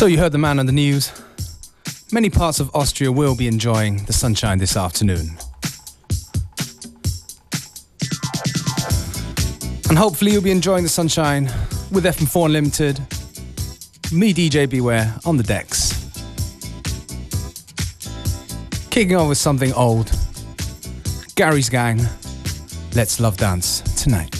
So you heard the man on the news. Many parts of Austria will be enjoying the sunshine this afternoon. And hopefully you'll be enjoying the sunshine with FM4 Unlimited, me DJ Beware on the decks. Kicking off with something old. Gary's Gang, Let's Love Dance tonight.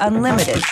Unlimited.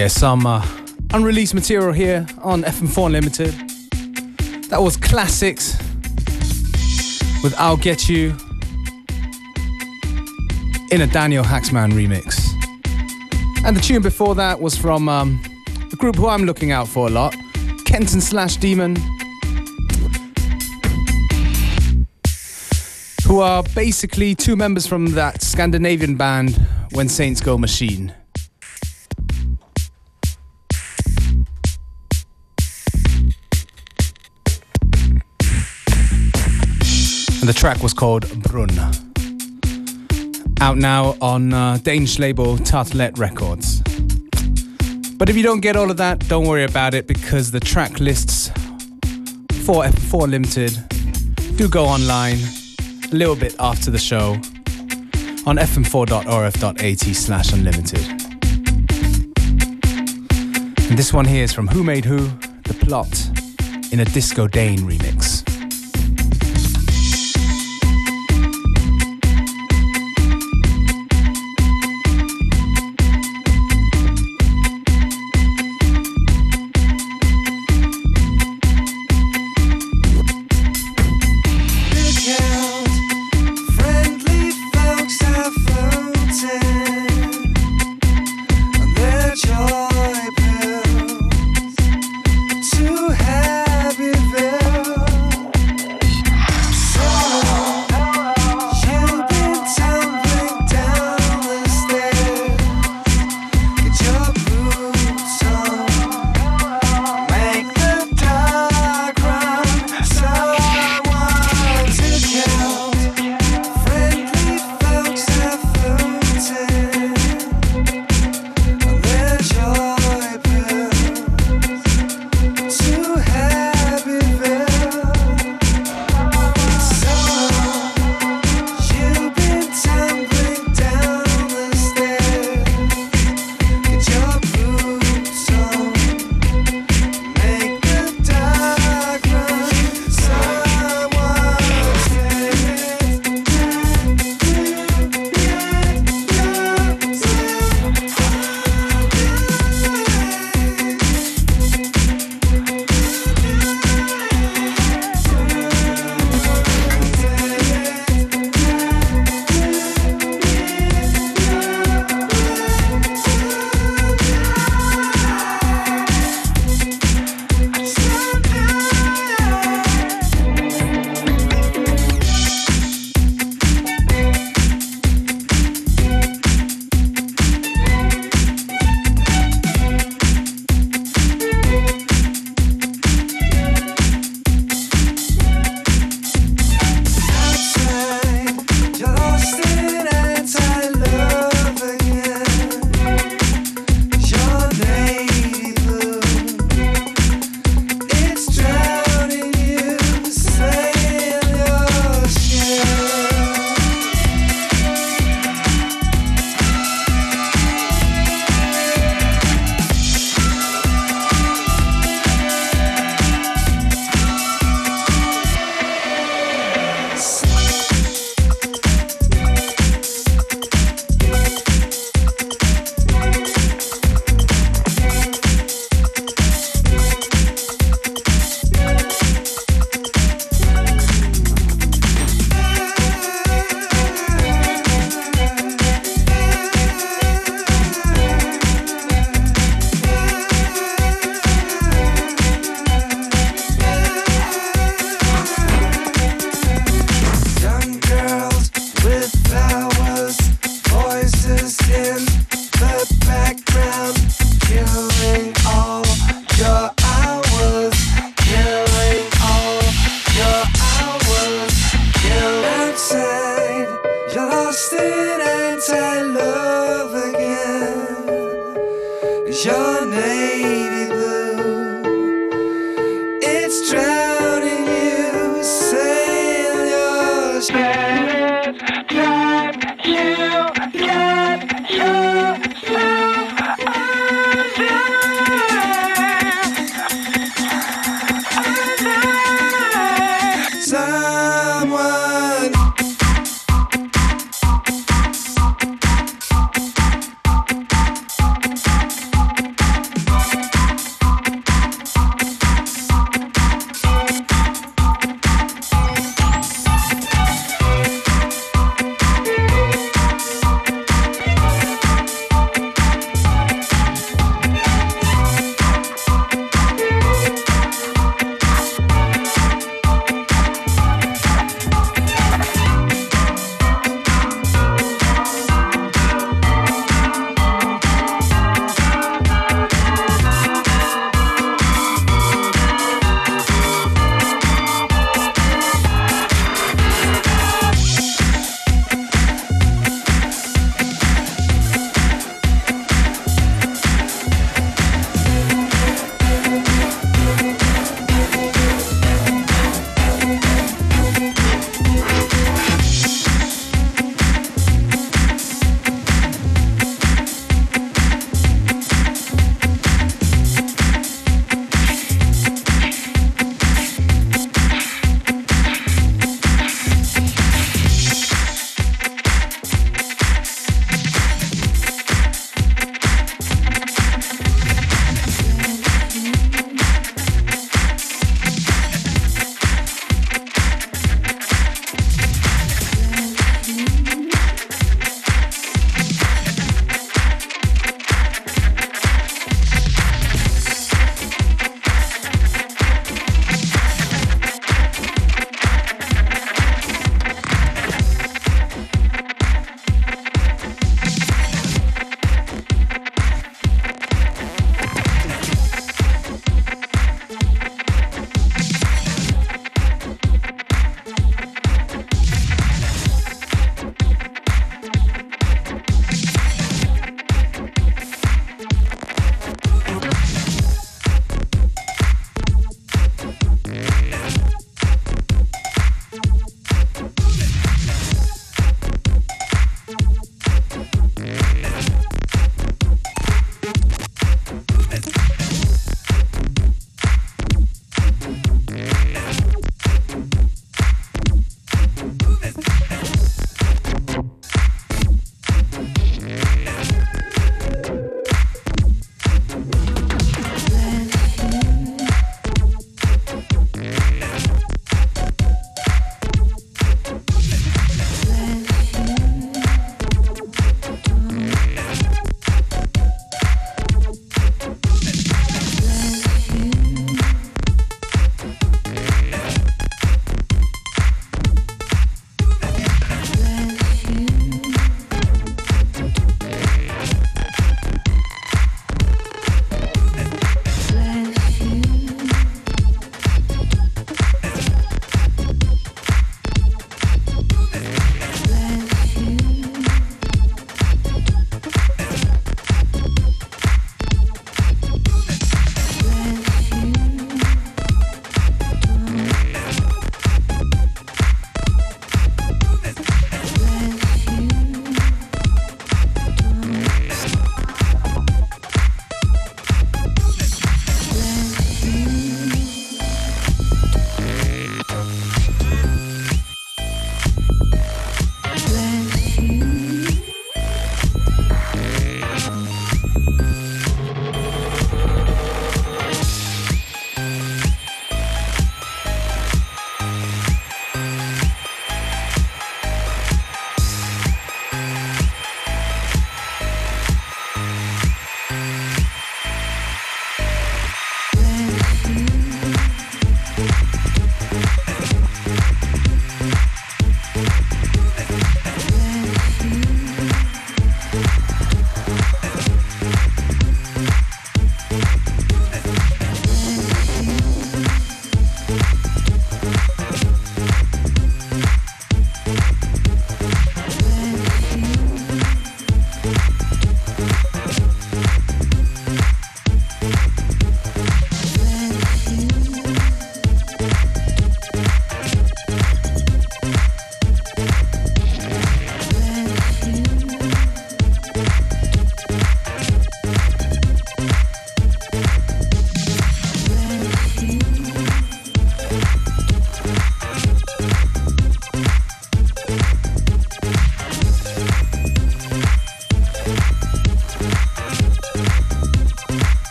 Yeah, some uh, unreleased material here on FM4 Unlimited. That was Classixx with I'll Get You in a Daniel Haaksman remix. And the tune before that was from um, a group who I'm looking out for a lot Kenton slash Demon, who are basically two members from that Scandinavian band When Saints Go Machine. The track was called Brunn. Out now on uh, Danish label Tartelet Records. But if you don't get all of that, don't worry about it because the track lists for F4 Limited do go online a little bit after the show on fm4.orf.at slash unlimited. And this one here is from Who Made Who, The Plot, in a Disco Dane remix.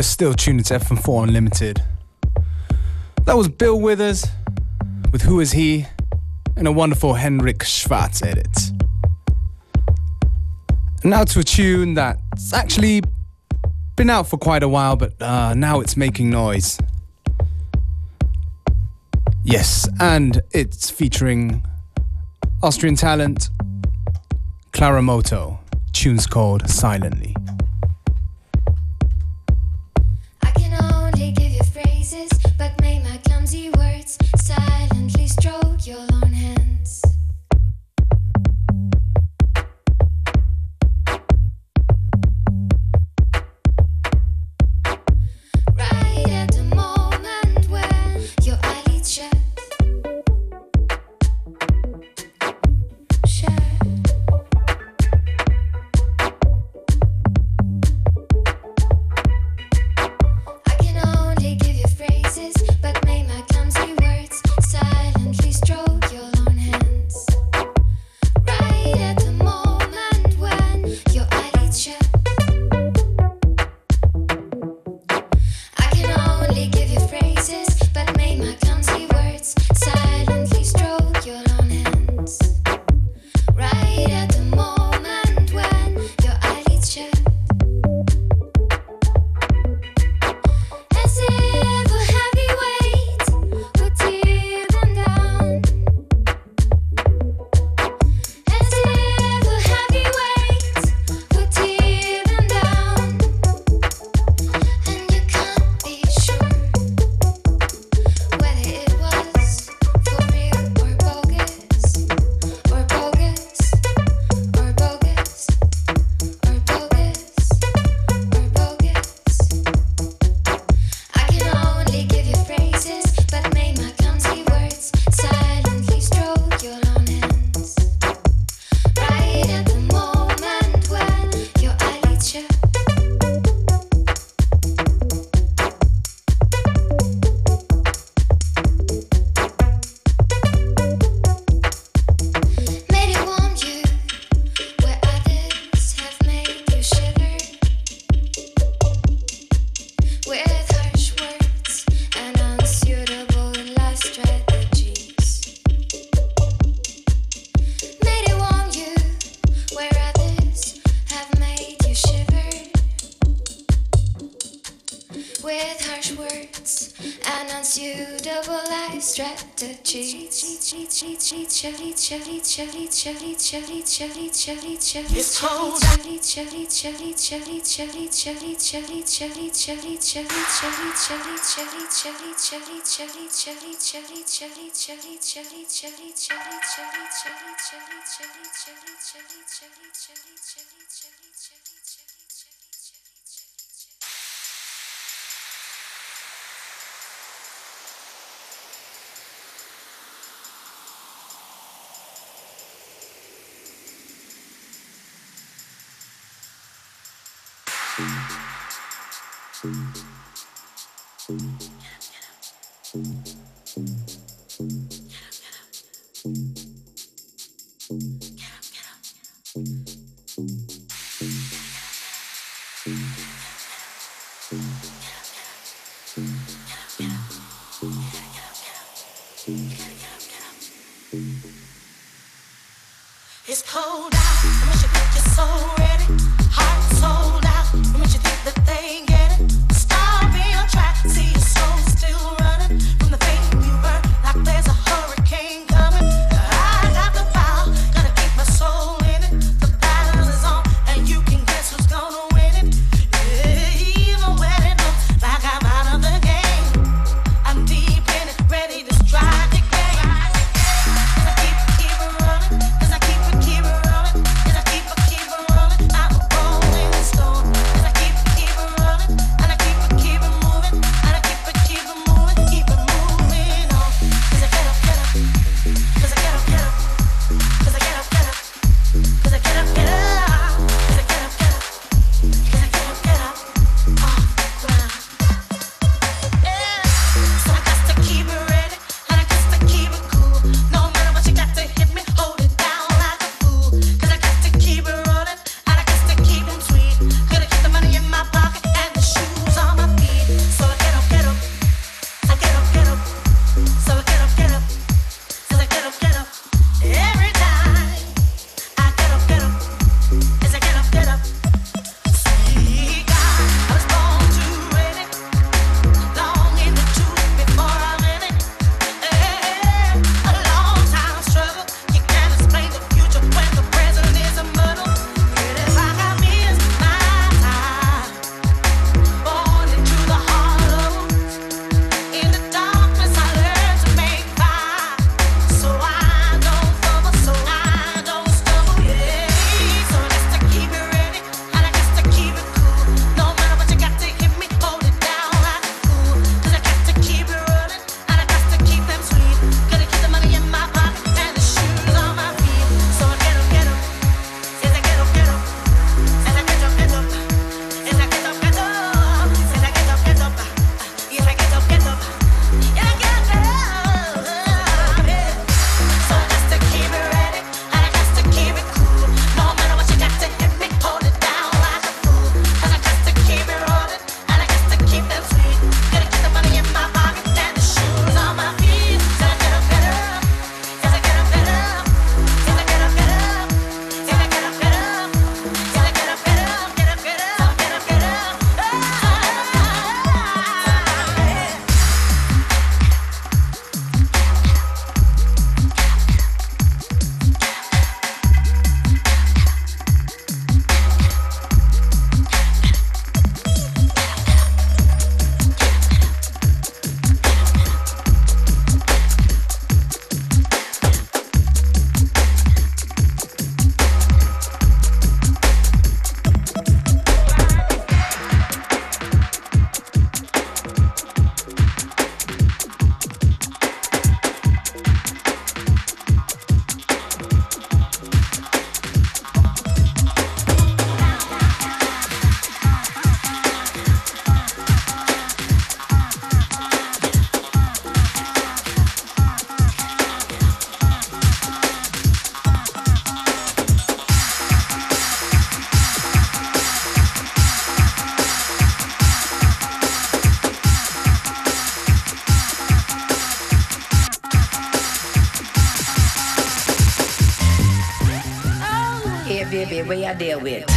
Are still tuning to FM4 Unlimited. That was Bill Withers with Who Is He and a wonderful Henrik Schwarz edit. And now to a tune that's actually been out for quite a while, but uh, now it's making noise. Yes, and it's featuring Austrian talent Clara Moto. Tune's called Silently. Strategy. It's cold. Deal with?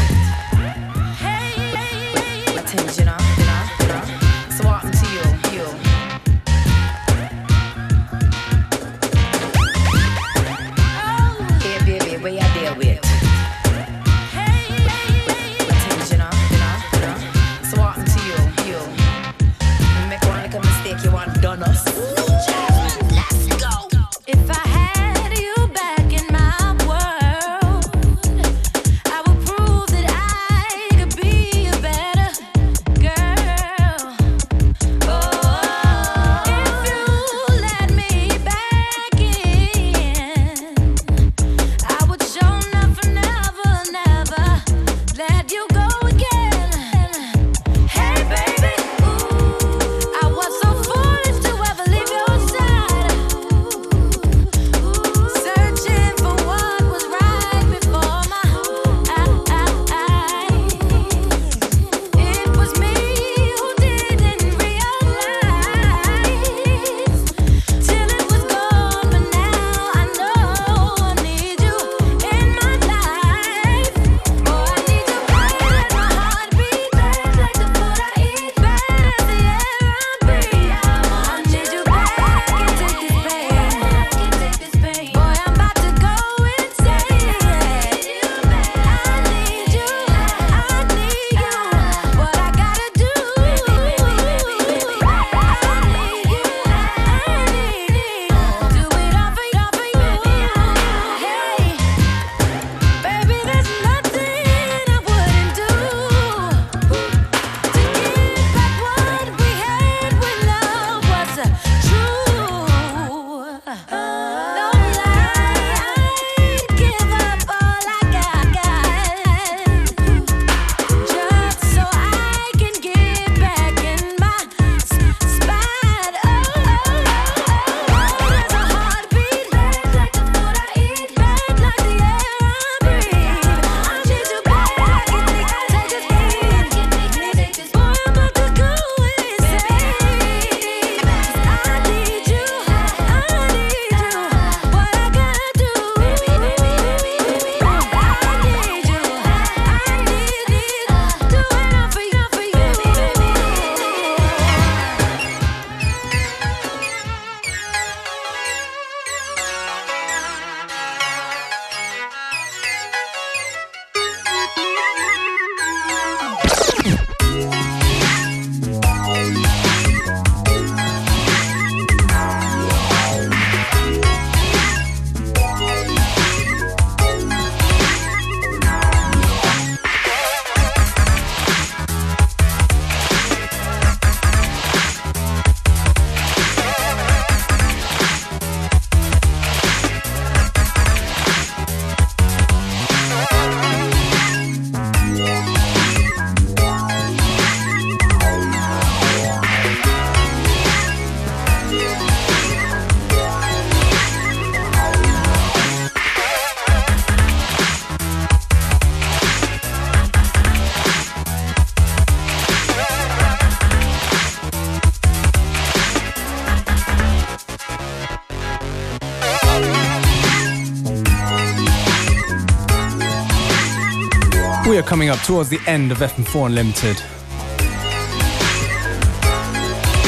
We are coming up towards the end of FM4 Unlimited.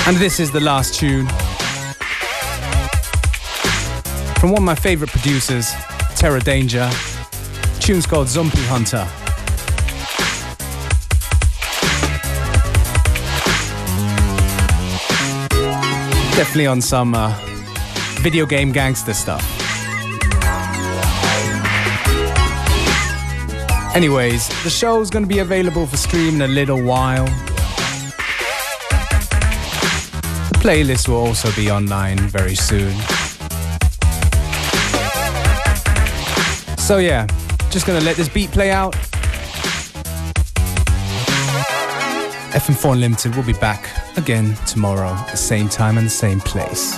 And this is the last tune from one of my favorite producers, Terra Danger. The tune's called Zombie Hunter. Definitely on some uh, video game gangster stuff. Anyways, the show's gonna be available for stream in a little while. The playlist will also be online very soon. So yeah, just gonna let this beat play out. FM4 Limited will be back again tomorrow, the same time and the same place.